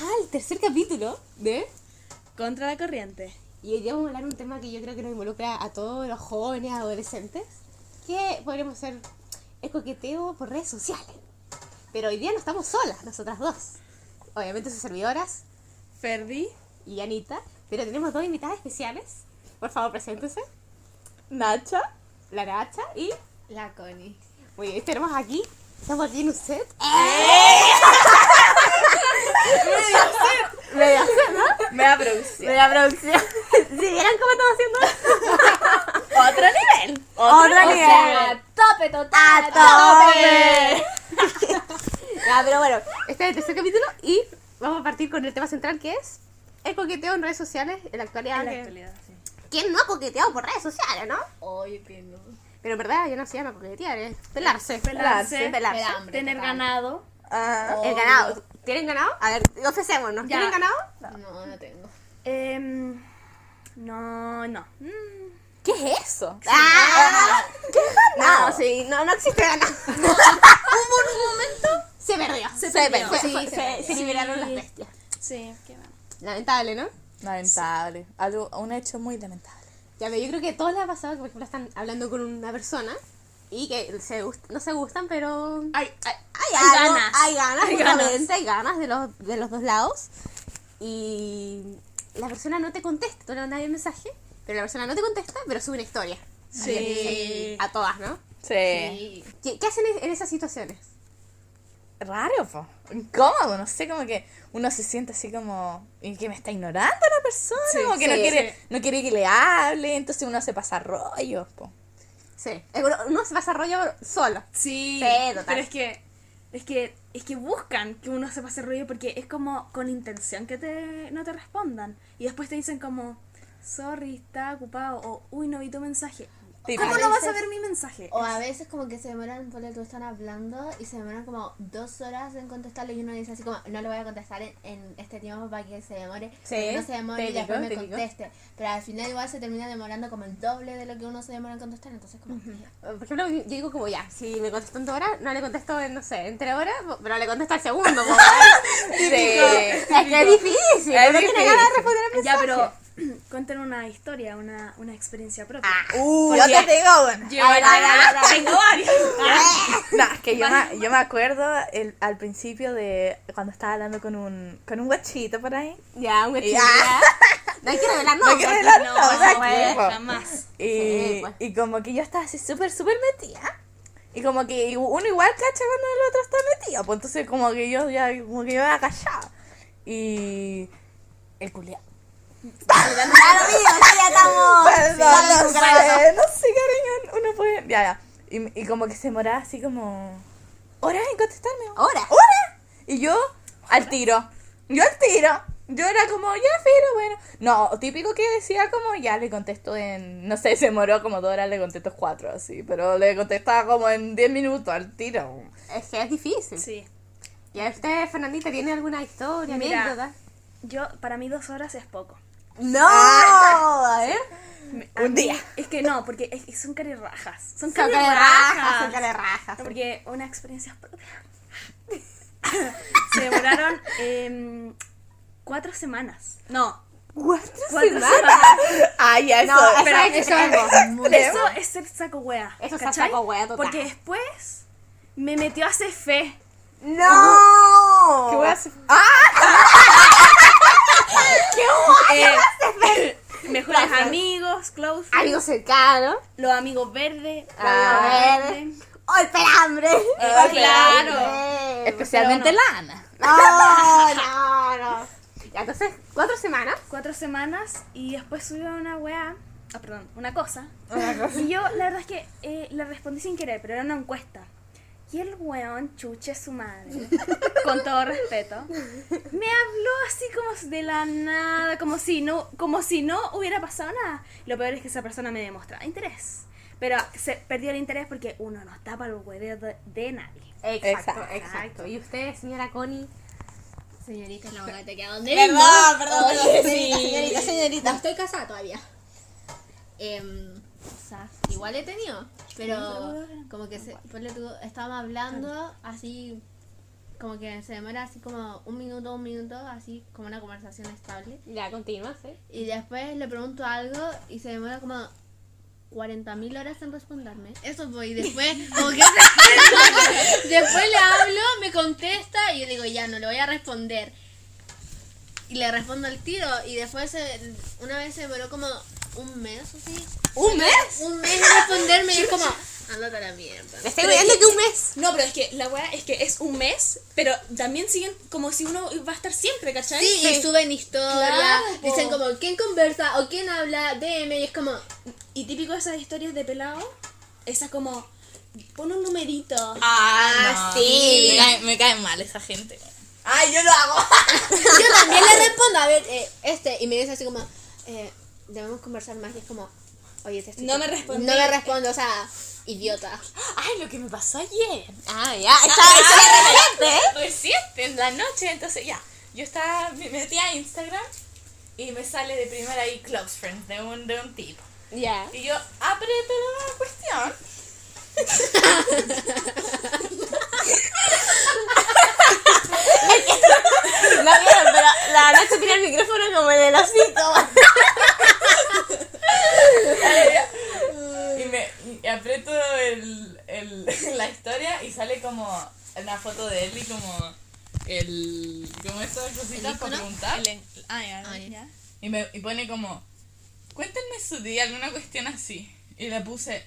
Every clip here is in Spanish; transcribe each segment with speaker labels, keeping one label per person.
Speaker 1: al tercer capítulo de...
Speaker 2: Contra la corriente.
Speaker 1: Y hoy día vamos a hablar de un tema que yo creo que nos involucra a todos los jóvenes, adolescentes, que podríamos ser el coqueteo por redes sociales. Pero hoy día no estamos solas, nosotras dos. Obviamente sus servidoras
Speaker 2: Ferdi.
Speaker 1: y Anita, pero tenemos dos invitadas especiales. Por favor, preséntense.
Speaker 3: Nacha.
Speaker 1: La Nacha y...
Speaker 4: La Connie.
Speaker 1: Muy bien, tenemos aquí, estamos aquí en un set. Media set, ¿no?
Speaker 3: Media producción.
Speaker 1: Media producción. ¿Sí vieron cómo estamos haciendo?
Speaker 3: Otro nivel.
Speaker 1: Otro
Speaker 4: O
Speaker 1: nivel.
Speaker 4: sea, tope total.
Speaker 1: ¡A tope! ya, pero bueno, este es el tercer capítulo y vamos a partir con el tema central que es el coqueteo en redes sociales en la actualidad.
Speaker 2: En la actualidad, sí.
Speaker 1: ¿Quién no ha coqueteado por redes sociales, no?
Speaker 4: Oye, que no.
Speaker 1: Pero en verdad ya no se llama coquetear, es pelarse.
Speaker 2: Pelarse.
Speaker 1: Pelarse.
Speaker 4: Pelambre,
Speaker 2: Tener
Speaker 4: total.
Speaker 2: ganado.
Speaker 3: Ah,
Speaker 1: El ganado. ¿Tienen ganado? A ver, ofrecémonos.
Speaker 2: Ya.
Speaker 1: ¿Tienen ganado?
Speaker 4: No, no tengo.
Speaker 2: Em, no, no. Mm,
Speaker 3: ¿Qué es eso?
Speaker 1: ¡Ah! No, sí, no, no existe ganado. Hubo un momento. Se perdió.
Speaker 2: Se
Speaker 1: Se,
Speaker 2: perdió.
Speaker 1: fue-
Speaker 4: Sí,
Speaker 1: fue-
Speaker 4: se
Speaker 1: se-
Speaker 4: perdió.
Speaker 1: se liberaron
Speaker 2: Sí.
Speaker 1: las bestias.
Speaker 2: sí, qué bueno.
Speaker 1: Lamentable, ¿no?
Speaker 3: Lamentable. Algo, un hecho muy lamentable.
Speaker 1: Ya, pero yo creo que todos les ha pasado que, por ejemplo, están hablando con una persona y que se no se gustan, pero
Speaker 2: Ay, ay,
Speaker 1: hay,
Speaker 2: Hay
Speaker 1: algo,
Speaker 2: ganas.
Speaker 1: Hay ganas,
Speaker 2: Hay
Speaker 1: justamente, hay ganas de los, de los dos lados. Y la persona no te contesta, tú le mandas el mensaje, pero la persona no te contesta, pero sube una historia.
Speaker 2: Sí.
Speaker 1: A todas, ¿no?
Speaker 3: Sí.
Speaker 4: Sí.
Speaker 1: ¿Qué, qué hacen en- esas situaciones?
Speaker 3: Raro, po. Incómodo, no sé, como que uno se siente así como. ¿Y que me está ignorando la persona?
Speaker 2: Sí,
Speaker 3: como que no, quiere, no quiere que le hable, entonces uno se pasa rollos, po.
Speaker 1: Sí. Uno- Uno se pasa rollo solo.
Speaker 2: Sí,
Speaker 1: Sí, total.
Speaker 2: pero es que es que es que buscan que uno se pase rollo porque es como con intención que te no te respondan y después te dicen como sorry, está ocupado o uy, no vi tu mensaje.
Speaker 3: Sí,
Speaker 2: ¿Cómo no vas a ver mi mensaje?
Speaker 4: O a veces como que se demoran, por tú están hablando y se demoran como dos horas en contestarle y uno dice así como, no le voy a contestar en, en este tiempo para que se demore,
Speaker 1: Sí,
Speaker 4: no se demore y después me conteste. Pero al final igual se termina demorando como el doble de lo que uno se demora en contestar, entonces como...
Speaker 1: Por ejemplo, yo digo como ya, si me contestó en dos horas, no le contesto en, no sé, en tres horas, pero le contesto al segundo. po,
Speaker 3: Sí.
Speaker 1: Es que es difícil,
Speaker 3: Es
Speaker 1: no tiene ganas de responder al
Speaker 2: Ya,
Speaker 1: mensaje.
Speaker 2: pero cuenten una historia, una, una experiencia propia.
Speaker 3: Uh,
Speaker 1: Porque-
Speaker 3: yo te digo, bueno.
Speaker 2: Yo
Speaker 1: Ay, ay, ay, ay.
Speaker 2: tengo varios.
Speaker 3: No, es que yo me, yo me acuerdo el, al principio de cuando estaba hablando con un, con un guachito por ahí.
Speaker 1: Ya, un
Speaker 3: ya.
Speaker 1: No hay que revelar
Speaker 3: No hay que
Speaker 1: nombres.
Speaker 3: revelar
Speaker 2: No,
Speaker 3: nombres
Speaker 2: no, pues,
Speaker 3: po.
Speaker 2: jamás.
Speaker 3: Y,
Speaker 1: Sí, pues.
Speaker 3: y como que yo estaba así súper, súper metida. Y como que uno igual cacha cuando el otro está metido. Pues entonces como que yo ya como que yo me había callado. Y el culiao.
Speaker 1: Claro, mío, ya estamos.
Speaker 3: Perdón, no sé, no sé, cariño. Uno puede. Ya, ya. Y, y como que se moraba así como. ¿Horas en contestarme?
Speaker 1: Ahora.
Speaker 3: ¿Horas? Y yo al tiro. Yo al tiro. Yo era como, ya, filo, bueno. No, típico que decía como, ya le contesto en. No sé, se moró como dos horas, le contesto cuatro, así. Pero le contestaba como en diez minutos al tiro.
Speaker 1: Es que es difícil.
Speaker 2: Sí.
Speaker 1: ¿Y a usted, Fernandita, tiene alguna historia,
Speaker 2: Mira.
Speaker 1: anécdota?
Speaker 2: Yo, para mí dos horas es poco.
Speaker 1: No, a ver.
Speaker 2: A
Speaker 3: Un
Speaker 2: mí-
Speaker 3: día.
Speaker 2: Es que no, porque es- es- son carirrajas. Son
Speaker 1: Son cara de
Speaker 2: carirrajas.
Speaker 1: rajas, son cara de rajas.
Speaker 2: No, porque una experiencia propia. Se demoraron em, cuatro semanas. No,
Speaker 1: ¿Cuatro
Speaker 2: cuatro
Speaker 1: semanas?
Speaker 2: semanas.
Speaker 3: Ay, ya, eso.
Speaker 1: No, eso
Speaker 2: pero
Speaker 1: es
Speaker 2: eso es ser saco wea.
Speaker 1: Eso es
Speaker 2: ¿cachai?
Speaker 1: saco wea total.
Speaker 2: Porque después me metió a fe.
Speaker 1: ¡No!
Speaker 3: ¿Qué voy a hacer?
Speaker 2: Eh, mejores amigos, close friends, los amigos verdes. los amigos
Speaker 1: verde. ¡Oh, el pelambre!
Speaker 2: Ah,
Speaker 1: El
Speaker 2: claro.
Speaker 1: pelambre.
Speaker 3: Especialmente
Speaker 2: Pero
Speaker 3: la Ana.
Speaker 1: No, no, no. Ya, entonces, cuatro semanas.
Speaker 2: Cuatro semanas y después subió una weá. Ah, perdón, una cosa. Y yo, la verdad es que eh, le respondí sin querer, pero era una encuesta. Y el weón, chuche su madre, con todo respeto, me habló así como de la nada, como si no, como si no hubiera pasado nada. Lo peor es que esa persona me demostraba interés. Pero se perdió el interés porque uno no está para el hueveo de, de nadie.
Speaker 1: Exacto,
Speaker 3: Exacto.
Speaker 1: exacto. ¿Y usted, señora Connie?
Speaker 4: Señorita, la boca te queda donde
Speaker 1: Perdón, perdón,
Speaker 4: Oye,
Speaker 1: perdón.
Speaker 4: señorita,
Speaker 1: Señorita, señorita.
Speaker 4: No estoy casada todavía. Em, o sea, igual he tenido, pero como que se, estábamos hablando así como que se demora así como un minuto, un minuto, así como una conversación estable.
Speaker 1: Ya, continúa, ¿sí?
Speaker 4: Y después le pregunto algo y se demora como 40.000 horas en responderme. Eso fue, y después, como que después le hablo, me contesta y yo digo, ya, no le voy a responder. Y le respondo al tiro y después se- una vez se demoró como un mes así.
Speaker 1: ¿Un mes?
Speaker 4: Un mes en responderme y es como, andate a la mierda.
Speaker 1: Me estoy viendo que un mes.
Speaker 2: No, pero es que la weá es que es un mes, pero también siguen como si uno va a estar siempre, ¿cachai?
Speaker 4: Sí, y suben historia,
Speaker 2: Claro,
Speaker 4: dicen como quién conversa o quién habla, DM, y es como,
Speaker 2: Y típico de esas historias de pelado, esa como, pon un numerito.
Speaker 3: Ah,
Speaker 1: no. sí.
Speaker 3: Me cae, me cae mal esa gente. Ay, yo lo hago.
Speaker 4: yo también le respondo, a ver, eh, este, y me dice así como, eh, debemos conversar más, y es como, oye, te estoy
Speaker 2: No me respondí.
Speaker 4: No me respondo, o sea, idiota.
Speaker 3: Ay, lo que me pasó ayer.
Speaker 1: Ah, ya. Esta esta es reciente, ¿eh?
Speaker 3: Reciente, en la noche, entonces ya. Yo estaba, me metí a Instagram y me sale de primera ahí close friends de un, de un tipo.
Speaker 1: Ya.
Speaker 3: Y yo aprieto la cuestión.
Speaker 1: No vieron, pero la noche tiene el micrófono como en el osito.
Speaker 3: Y me y aprieto el, el, la historia y sale como una como el. como estas cositas para preguntar.
Speaker 2: El- ah, ya,
Speaker 4: Ah, ya.
Speaker 2: ya.
Speaker 3: Y, me, y pone como, cuéntenme su día, alguna cuestión así. Y le puse,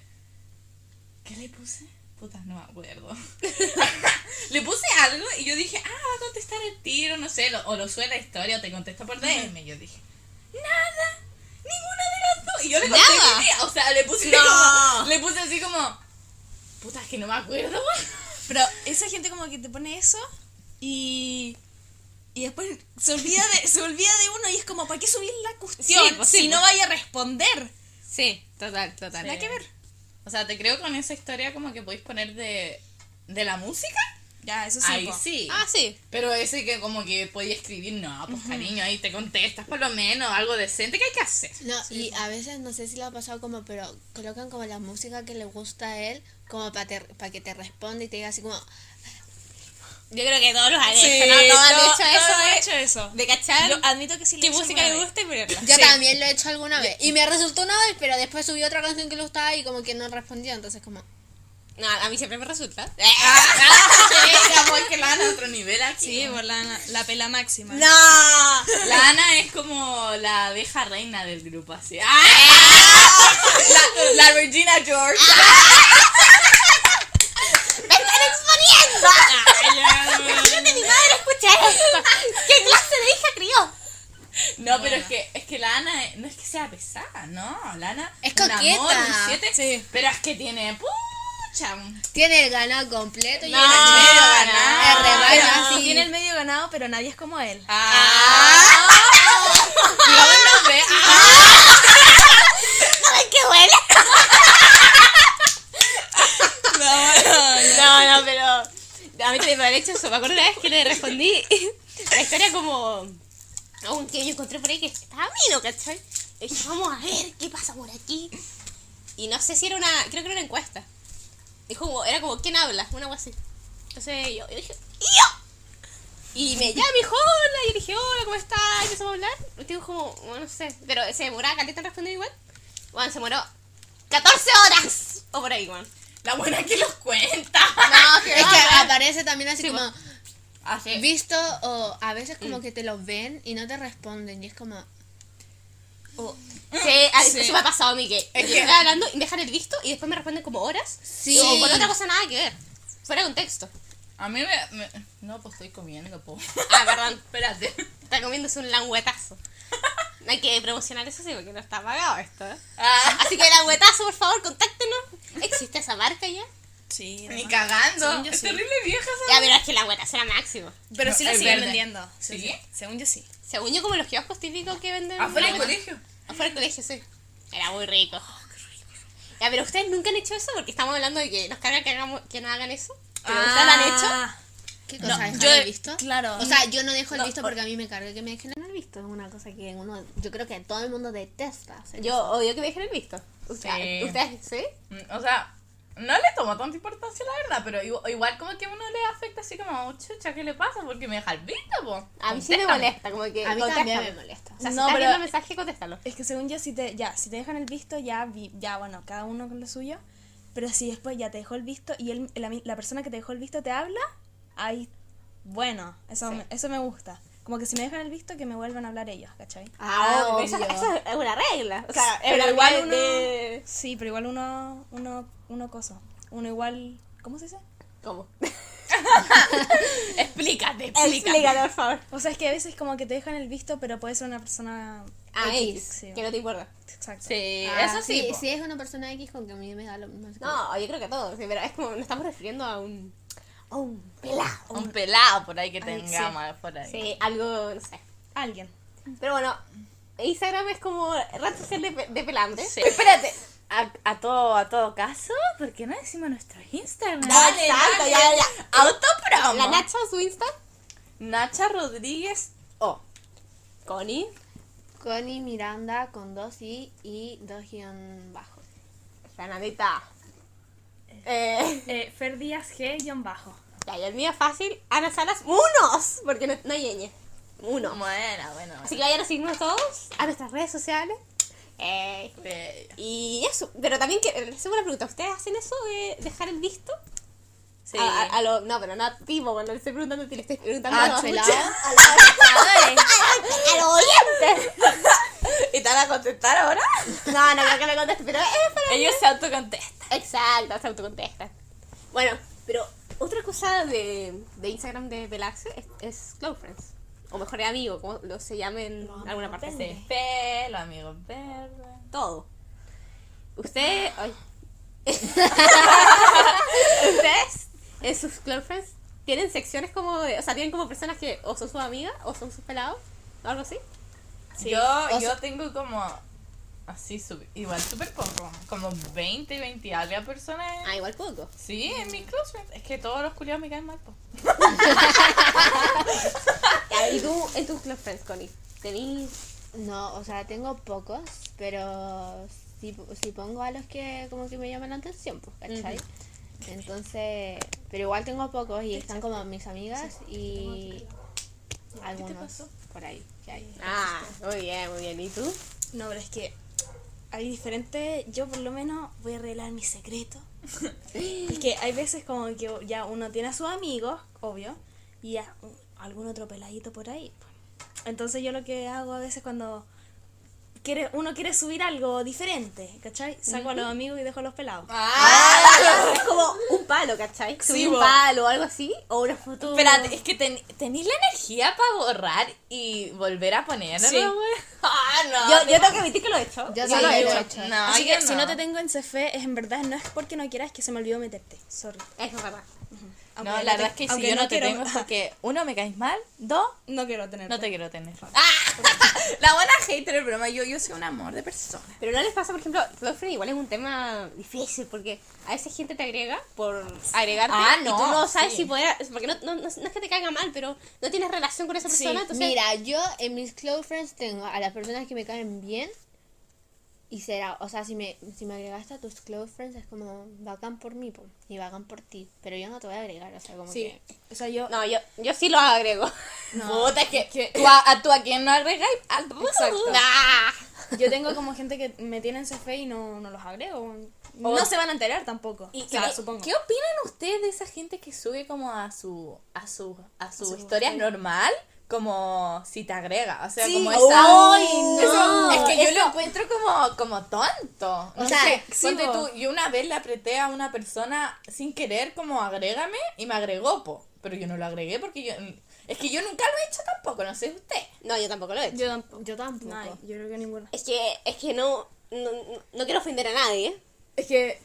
Speaker 3: ¿qué le puse? Puta, no me acuerdo. le puse algo y yo dije, ah, va a contestar el tiro, no sé, lo- o lo sube la historia o te contesta por DM. Y yo dije, nada, ninguna de las dos. Y yo le conté
Speaker 1: Nada.
Speaker 3: mi día, o sea, le puse
Speaker 1: No.
Speaker 3: como, le puse así como, puta, es que no me acuerdo.
Speaker 2: Pero esa gente como que te pone eso y... Y después se olvida de, se olvida de uno y es como, ¿para qué subir la cuestión
Speaker 1: Sí, pues,
Speaker 2: si
Speaker 1: sí,
Speaker 2: no
Speaker 1: pues.
Speaker 2: vaya a responder?
Speaker 1: Sí, total, total.
Speaker 2: Nada que ver.
Speaker 3: O sea, te creo con esa historia como que podéis poner de, de la música.
Speaker 2: Ya, eso sí.
Speaker 3: Ahí
Speaker 2: po.
Speaker 3: sí.
Speaker 1: Ah, sí.
Speaker 3: Pero ese que como que podía escribir, no, pues cariño, ahí te contestas por lo menos, algo decente que hay que hacer.
Speaker 4: No, y a veces no sé si le ha pasado como, pero colocan como la música que le gusta a él, como para que te responda y te diga así como,
Speaker 1: Yo creo que todos los han
Speaker 2: Sí,
Speaker 1: hecho, ¿no? Todos han
Speaker 2: todo-
Speaker 1: hecho
Speaker 2: todos
Speaker 1: eso.
Speaker 2: han
Speaker 1: de-
Speaker 2: hecho eso.
Speaker 1: De cachar
Speaker 2: Yo admito que sí
Speaker 1: qué
Speaker 2: lo he hecho
Speaker 1: música le gusta y ponerla.
Speaker 4: Yo
Speaker 2: Sí.
Speaker 4: también lo he hecho alguna vez. Y me resultó una vez, pero después subí otra canción que le gustaba y como que no respondió, entonces como...
Speaker 1: No, a mí siempre me resulta.
Speaker 3: Ya, pues que la Ana a otro nivel aquí.
Speaker 2: Sí, por la, la pela máxima.
Speaker 1: ¡No!
Speaker 3: La Ana es como la abeja reina del grupo, así. ¡Ah! La, la Regina George.
Speaker 1: ¡Me están exponiendo! Imagínate mi madre escucha esto. ¿Qué clase de hija crió?
Speaker 3: No, pero es que, es que la Ana es- no es que sea pesada, no. La Ana
Speaker 4: Es
Speaker 3: amor,
Speaker 4: coqueta.
Speaker 3: un siete,
Speaker 2: Sí.
Speaker 3: pero es que tiene pucha.
Speaker 4: Tiene el ganado completo y
Speaker 1: No,
Speaker 4: el
Speaker 3: medio
Speaker 1: no,
Speaker 3: ganado.
Speaker 4: el rebaño
Speaker 2: Pero
Speaker 4: así.
Speaker 2: tiene el medio ganado, pero nadie es como él.
Speaker 3: Ah. Aún no ve.
Speaker 1: ¿Sabes qué huele? No, no, pero a mí también me hecho eso. Me acuerdo una vez que le respondí la historia como a un que yo encontré por ahí que estaba vino, ¿cachai? Y dije, vamos a ver qué pasa por aquí. Y no sé si era una, creo que era una encuesta. Dijo como, era como, ¿quién habla? Una cosa así. Entonces yo, yo dije, ¿y yo? Y me llama, me dijo, hola. Y yo dije, hola, ¿cómo estás? Y empezamos a hablar. Y digo como, bueno, no sé. Pero se demoraba caleta en responder igual. Bueno, se demoró 14 horas. O por ahí, bueno.
Speaker 3: La buena que los cuenta.
Speaker 1: No, que
Speaker 4: Es
Speaker 1: no,
Speaker 4: que aparece también así
Speaker 1: Sí,
Speaker 4: como
Speaker 3: Así.
Speaker 4: visto o a veces como que te lo ven y no te responden y es como
Speaker 1: Sí, a-
Speaker 2: Sí.
Speaker 1: eso me ha pasado a mí que
Speaker 3: Es que-
Speaker 1: hablando y me dejan el visto y después me responden como horas.
Speaker 4: Sí.
Speaker 1: O con otra cosa nada que ver. Fuera de contexto.
Speaker 3: A mí me, me- No, pues estoy comiendo, po.
Speaker 1: Ah, perdón.
Speaker 3: Espérate.
Speaker 1: Está comiéndose un languetazo. No hay que promocionar eso sí porque no está pagado esto. ¿eh?
Speaker 3: Ah,
Speaker 1: Así que languetazo, por favor, contáctenos. ¿Existe esa marca ya?
Speaker 2: Sí.
Speaker 3: ni cagando.
Speaker 2: Según yo
Speaker 3: es
Speaker 2: sí.
Speaker 3: terrible vieja esa.
Speaker 1: Ya, pero es que la languetazo era máximo.
Speaker 2: Pero sí
Speaker 3: No,
Speaker 2: lo
Speaker 3: es
Speaker 2: siguen
Speaker 3: verde.
Speaker 2: vendiendo.
Speaker 3: ¿Sí?
Speaker 2: Según yo sí.
Speaker 1: Según yo, como los kioscos típicos que venden.
Speaker 3: Afuera del colegio.
Speaker 1: Afuera del colegio, sí. Era muy rico. Ya, pero ustedes nunca han hecho eso porque estamos hablando de que nos cargan que, hagamos, que no hagan eso. Pero ustedes lo han hecho.
Speaker 4: ¿qué cosa? ¿Dejar
Speaker 2: yo-
Speaker 4: el visto?
Speaker 2: claro.
Speaker 4: O sea, yo no dejo el
Speaker 1: No,
Speaker 4: visto
Speaker 1: por-
Speaker 4: porque a mí me carga que me dejen en el visto. Es una cosa que uno, yo creo que todo el mundo detesta. hacer
Speaker 1: Yo, obvio que me dejen el visto. Ustedes,
Speaker 3: Sí.
Speaker 1: ¿Ustedes sí?
Speaker 3: Mm, O sea, no le tomo tanta importancia, la verdad, pero igu- igual como que a uno le afecta así como, chucha, ¿qué le pasa? Porque me deja el visto, po.
Speaker 1: A mí sí me molesta, como que.
Speaker 4: A mí también me molesta.
Speaker 1: O sea, si
Speaker 2: No,
Speaker 1: estás
Speaker 2: pero-
Speaker 1: viendo el mensaje, contéstalo.
Speaker 2: Es que según yo, si te, ya, si te dejan el visto, ya, vi- ya bueno, cada uno con lo suyo. Pero si después ya te dejó el visto y él, la, persona que te dejó el visto te habla, ahí, bueno, eso, me, eso me gusta. Como que si me dejan el visto, que me vuelvan a hablar ellos, ¿cachai?
Speaker 1: Ah,
Speaker 4: obvio.
Speaker 1: eso, eso es una regla. O sea, es
Speaker 2: Pero igual uno-
Speaker 1: de-
Speaker 2: Sí, pero igual uno, uno, uno cosa. Uno igual, ¿cómo se dice?
Speaker 1: ¿Cómo?
Speaker 3: Explícate, explícate.
Speaker 1: Explícalo, por favor.
Speaker 2: O sea, es que a veces como que te dejan el visto, pero puede ser una persona
Speaker 1: Ah,
Speaker 2: X,
Speaker 1: X,
Speaker 2: sí.
Speaker 1: que no te importa.
Speaker 2: Exacto.
Speaker 3: Sí,
Speaker 4: Ah,
Speaker 3: eso sí.
Speaker 4: Si es una persona X con que a mí me da lo mismo.
Speaker 1: No, yo creo que a todos, sí, pero es como nos estamos refiriendo a un. A un pelado.
Speaker 3: Un pelado por ahí que tengamos por ahí.
Speaker 1: Sí, algo, no sé.
Speaker 2: Alguien.
Speaker 1: Pero bueno, Instagram es como red social de, de pelambre.
Speaker 3: Sí. Espérate. A, a todo, a todo caso, ¿por qué no decimos nuestro Instagram?
Speaker 1: Dale, Exacto, dale. ya, ya.
Speaker 3: Autopromo.
Speaker 1: La Nacha, su Insta.
Speaker 3: Nacha Rodríguez O.
Speaker 1: Connie.
Speaker 4: Connie Miranda con dos I y dos guion bajos.
Speaker 1: Fernandita. Eh,
Speaker 2: Eh, Fer Díaz G, bajo.
Speaker 1: ya, y el mío es fácil. Ana Salas, unos. Porque no, no hay ñ. Uno.
Speaker 3: Bueno, bueno.
Speaker 1: Así que vayan a seguirnos todos a nuestras redes sociales. Eh,
Speaker 3: Bello.
Speaker 1: y eso, pero también que les hago una pregunta, ¿ustedes hacen eso de dejar el visto?
Speaker 3: Sí.
Speaker 1: A, a, a lo, no, pero no tipo, cuando le estoy preguntando, te le estoy preguntando
Speaker 4: Ah,
Speaker 1: a los
Speaker 4: pelado.
Speaker 1: a los- a oyentes.
Speaker 3: ¿Y te van a contestar ahora?
Speaker 1: No, no creo que me conteste, pero es para...
Speaker 3: Ellos se autocontestan.
Speaker 1: Exacto, se autocontestan. Bueno, pero otra cosa de, de Instagram de Pelaxe es, es Close Friends. O mejor amigo, como lo se llame en alguna parte.
Speaker 3: Sí. Fe, los amigos verdes.
Speaker 1: Todo. Usted. Ay. Ustedes, en sus Close Friends, tienen secciones como de. O sea, tienen como personas que o son sus amigas o son sus pelados. O algo así.
Speaker 3: Yo,
Speaker 1: O
Speaker 3: yo tengo como. Así, sub- igual súper poco. Como 20, 20 algo personas.
Speaker 1: Ah, igual poco.
Speaker 3: Sí, en mi close friends. Es que todos los culiados me caen mal, po.
Speaker 1: ¿Y tú, en tus Close Friends, Connie? ¿Tenís.
Speaker 4: No, o sea, tengo pocos, pero si, si pongo a los que como que me llaman la atención, pues, ¿cachai? Entonces, pero igual tengo pocos y están como mis amigas y algunos
Speaker 3: pasó?
Speaker 4: por ahí que hay.
Speaker 1: Ah, muy bien, muy bien. ¿Y tú?
Speaker 2: No, pero es que hay diferentes. Yo, por lo menos, voy a revelar mi secreto. es que hay veces como que ya uno tiene a sus amigos, obvio, y ya uh, algún otro peladito por ahí. Entonces, yo lo que hago a veces cuando quiere, uno quiere subir algo diferente, ¿cachai? Saco a los amigos y dejo a los pelados.
Speaker 1: Ah, es como un palo, ¿cachai?
Speaker 3: Sí,
Speaker 1: Subir un palo o algo así. O una foto.
Speaker 3: Espérate, es que ten- tenéis la energía para borrar y volver a ponerlo,
Speaker 2: Sí.
Speaker 3: Ah, no.
Speaker 1: Yo, yo tengo que admitir que lo he hecho.
Speaker 4: Yo
Speaker 1: Yo
Speaker 4: sí
Speaker 1: lo he hecho.
Speaker 4: he hecho.
Speaker 3: No,
Speaker 2: Así que si
Speaker 3: no.
Speaker 2: no te tengo en CF, es en verdad, no es porque no quieras, es que se me olvidó meterte. Sorry.
Speaker 1: Eso es verdad.
Speaker 3: No,
Speaker 2: Aunque
Speaker 3: la
Speaker 2: te-
Speaker 3: verdad es que si yo no, te
Speaker 2: quiero-
Speaker 3: tengo es porque, uno, me caes mal, dos,
Speaker 2: No quiero tener.
Speaker 3: no te quiero tener. ¡Ah! La buena hater, el broma, yo, yo soy un amor de persona.
Speaker 1: Pero no les pasa, por ejemplo, Close Friend igual es un tema difícil porque a veces gente te agrega por agregarte
Speaker 3: Ah,
Speaker 1: y
Speaker 3: no,
Speaker 1: tú no sabes
Speaker 3: sí.
Speaker 1: si poder, porque no, no, no, no es que te caiga mal, pero no tienes relación con esa
Speaker 2: Sí,
Speaker 1: persona, entonces
Speaker 4: Mira, yo en mis close friends tengo a las personas que me caen bien y será, o sea, si me, si me agregaste a tus close friends es como bacán por mí po, y bacán por ti, pero yo no te voy a agregar, o sea, como
Speaker 2: Sí.
Speaker 4: que...
Speaker 2: O sea, yo.
Speaker 1: no, yo, yo sí lo agrego.
Speaker 3: Puta, es que, tú, a, a tú a quien no agregáis. al-
Speaker 2: Exacto.
Speaker 1: Nah.
Speaker 2: Yo tengo como gente que me tiene en CF y no, no los agrego. No
Speaker 3: O-
Speaker 2: se van a enterar tampoco.
Speaker 3: Y,
Speaker 2: o sea,
Speaker 3: ¿qué,
Speaker 2: supongo.
Speaker 3: ¿Qué opinan ustedes de esa gente que sube como a su a su a su
Speaker 2: su
Speaker 3: historia
Speaker 2: historia.
Speaker 3: normal como si te agrega, o sea,
Speaker 2: Sí.
Speaker 3: como esa
Speaker 1: ¡Ay, no!
Speaker 3: Eso- es que yo
Speaker 1: Eso-
Speaker 3: lo encuentro como como tonto. No
Speaker 4: O sea,
Speaker 3: sé,
Speaker 2: sí,
Speaker 3: ponte
Speaker 2: po.
Speaker 3: tú, yo una vez le apreté a una persona sin querer como agrégame y me agregó, po, pero yo no lo agregué porque yo es que yo nunca lo he hecho tampoco, no sé usted.
Speaker 1: No, yo tampoco lo he hecho.
Speaker 2: Yo tampoco.
Speaker 4: Yo tampoco.
Speaker 2: No, yo creo que ninguno.
Speaker 1: Es que, es que no, no, no quiero ofender a nadie,
Speaker 3: Es que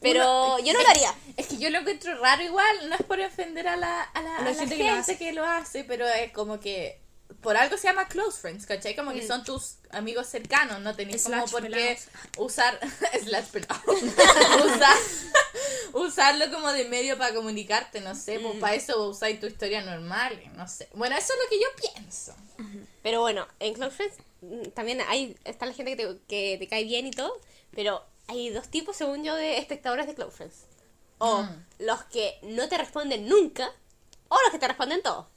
Speaker 1: pero yo no lo haría.
Speaker 3: Es que yo lo encuentro raro igual, no es por ofender a la, a la, a la gente, que, lo hace, pero es como que por algo se llama close friends, ¿cachai? Como que son tus amigos cercanos, no tenéis como por qué usar slash usar, usarlo como de medio para comunicarte, no sé, pues para eso usáis tu historia normal, no sé. Bueno, eso es lo que yo pienso.
Speaker 1: Pero bueno, en Close Friends mm, también hay, está la gente que te, que te cae bien y todo, pero hay dos tipos, según yo, de espectadores de Close Friends. O
Speaker 3: Mm.
Speaker 1: los que no te responden nunca, o los que te responden todo.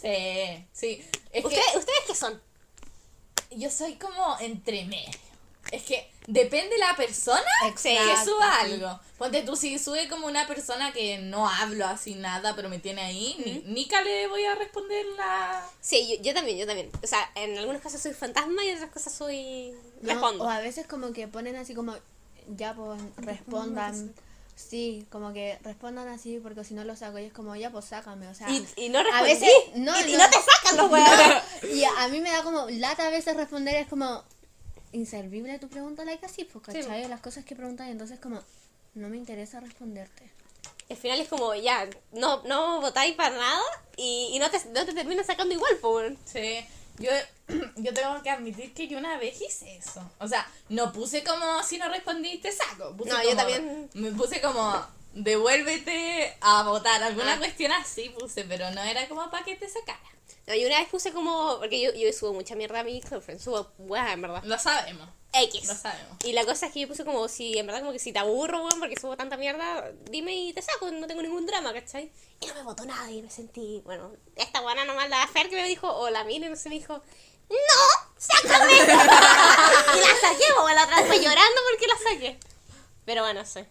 Speaker 3: Sí, sí. Es
Speaker 1: ¿Ustedes, ¿Ustedes qué son?
Speaker 3: yo soy como entre medio. Es que depende la persona que
Speaker 4: Exacto,
Speaker 3: suba
Speaker 4: sí.
Speaker 3: algo. Ponte tú, si sube como una persona que no hablo así nada, pero me tiene ahí, ni, nica le voy a responder la...
Speaker 1: Sí, yo, yo también, yo también. O sea, en algunos casos soy fantasma y en otras cosas soy...
Speaker 4: No,
Speaker 1: Respondo.
Speaker 4: o a veces como que ponen así como, ya pues respondan. Sí, como que respondan así porque si no lo saco y es como, ya pues sácame, o sea.
Speaker 1: Y, y no
Speaker 4: a
Speaker 1: respondí.
Speaker 4: veces no,
Speaker 1: y, y
Speaker 4: no.
Speaker 1: no te sacan los huevos.
Speaker 4: Y a mí me da como lata a veces responder, es como inservible tu pregunta, like así, pues, ¿cachai? Las cosas que preguntas y entonces como, no me interesa responderte.
Speaker 1: Al final es como, ya, no, no votáis para nada y, y no, te, no te terminan sacando igual, pues.
Speaker 3: Sí, yo, yo tengo que admitir que yo una vez hice eso. O sea, no puse como si no respondiste saco. Puse
Speaker 1: No, yo
Speaker 3: como-
Speaker 1: también.
Speaker 3: Me puse como devuélvete a votar. Alguna
Speaker 1: Ah.
Speaker 3: cuestión así puse, pero no era como para que te sacara.
Speaker 1: No, y una vez puse como, porque yo, yo subo mucha mierda a mi girlfriend, subo weas en verdad.
Speaker 3: Lo sabemos.
Speaker 1: X.
Speaker 3: Lo sabemos.
Speaker 1: Y la cosa es que yo puse como si, en verdad, como que si te aburro, weón, porque subo tanta mierda, dime y te saco, no tengo ningún drama, ¿cachai? Y no me votó nadie, me sentí, bueno, esta buena nomás, la Fer que me dijo, o la Mine, no sé, me dijo, ¡No! ¡Sácame! y la saqué, weón, la otra vez llorando porque la saqué. Pero bueno, sé.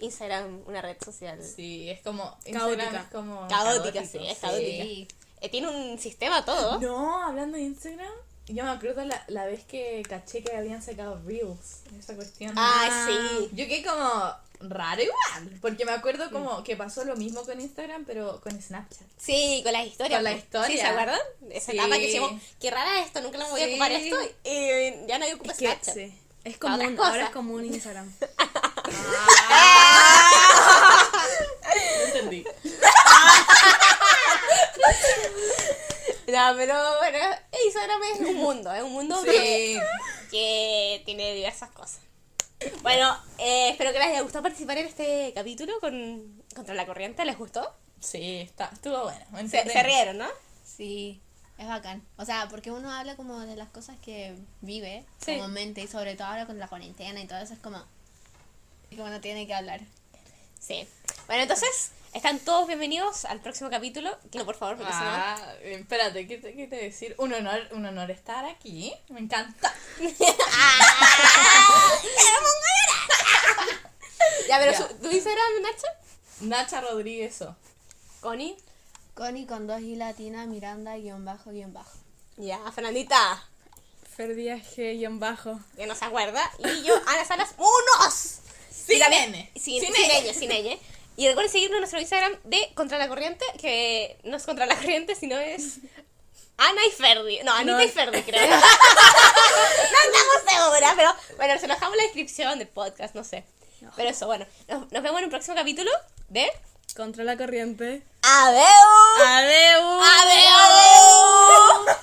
Speaker 1: Instagram, una red social.
Speaker 3: Sí, es como.
Speaker 2: Caótica.
Speaker 3: Es como.
Speaker 1: Caótica,
Speaker 3: caótico,
Speaker 1: sí, es caótica. Eh, tiene un sistema todo.
Speaker 3: No, hablando de Instagram, yo me acuerdo la, la vez que caché que habían sacado Reels. Esa cuestión.
Speaker 1: Ah, sí.
Speaker 3: Yo quedé como raro igual, porque me acuerdo como que pasó lo mismo con Instagram, pero con Snapchat.
Speaker 1: Sí, con las historias.
Speaker 3: Con la historia.
Speaker 1: Sí, ¿se acuerdan? Esa
Speaker 3: Sí.
Speaker 1: etapa que decimos, qué rara esto, nunca lo voy a
Speaker 3: Sí.
Speaker 1: ocupar esto. Y ya nadie ocupa
Speaker 2: Es que,
Speaker 1: Snapchat.
Speaker 2: sí. Es común, ahora es común Instagram.
Speaker 3: No entendí.
Speaker 1: No, pero bueno, Instagram es un mundo, es un mundo
Speaker 3: Sí.
Speaker 1: que tiene diversas cosas. Bueno, eh, espero que les haya gustado participar en este capítulo con Contra la Corriente. ¿Les gustó?
Speaker 3: Sí, está, estuvo bueno.
Speaker 1: Se, rieron, ¿no?
Speaker 4: Sí, es bacán. O sea, porque uno habla como de las cosas que vive,
Speaker 1: Sí.
Speaker 4: como mente, y sobre todo ahora con la cuarentena y todo eso es como que uno tiene que hablar.
Speaker 1: Sí. Bueno, entonces, están todos bienvenidos al próximo capítulo. Que no, por favor, porque si no-
Speaker 3: Ah, espérate, ¿qué te, qué te decir? Un honor, un honor estar aquí. Me encanta.
Speaker 1: Ya, pero
Speaker 3: Ya.
Speaker 1: su- ¿tu Instagram, Nacho?
Speaker 3: Nacha Rodríguez. o.
Speaker 1: Connie.
Speaker 4: Connie con dos y latina, Miranda, guion bajo, guion bajo.
Speaker 1: Ya, Fernandita.
Speaker 2: Fer Díaz G guion bajo.
Speaker 1: que no se acuerda. Y yo, Ana Salas, ¡unos!
Speaker 3: Sin
Speaker 1: Y también-. Sin,
Speaker 3: Sin
Speaker 1: sin ella, sin ella. Y recuerden seguirnos en nuestro Instagram de Contra la Corriente, que no es Contra la Corriente, sino es Ana y Ferdi. No, Anita
Speaker 2: No.
Speaker 1: y Ferdi, creo. no estamos seguras, pero bueno, se nos dejamos en la descripción del podcast, no sé. Pero eso, bueno, nos, nos vemos en un próximo capítulo de...
Speaker 2: Contra la corriente.
Speaker 1: ¡Adeu!
Speaker 2: ¡Adeu!
Speaker 1: ¡Adeu!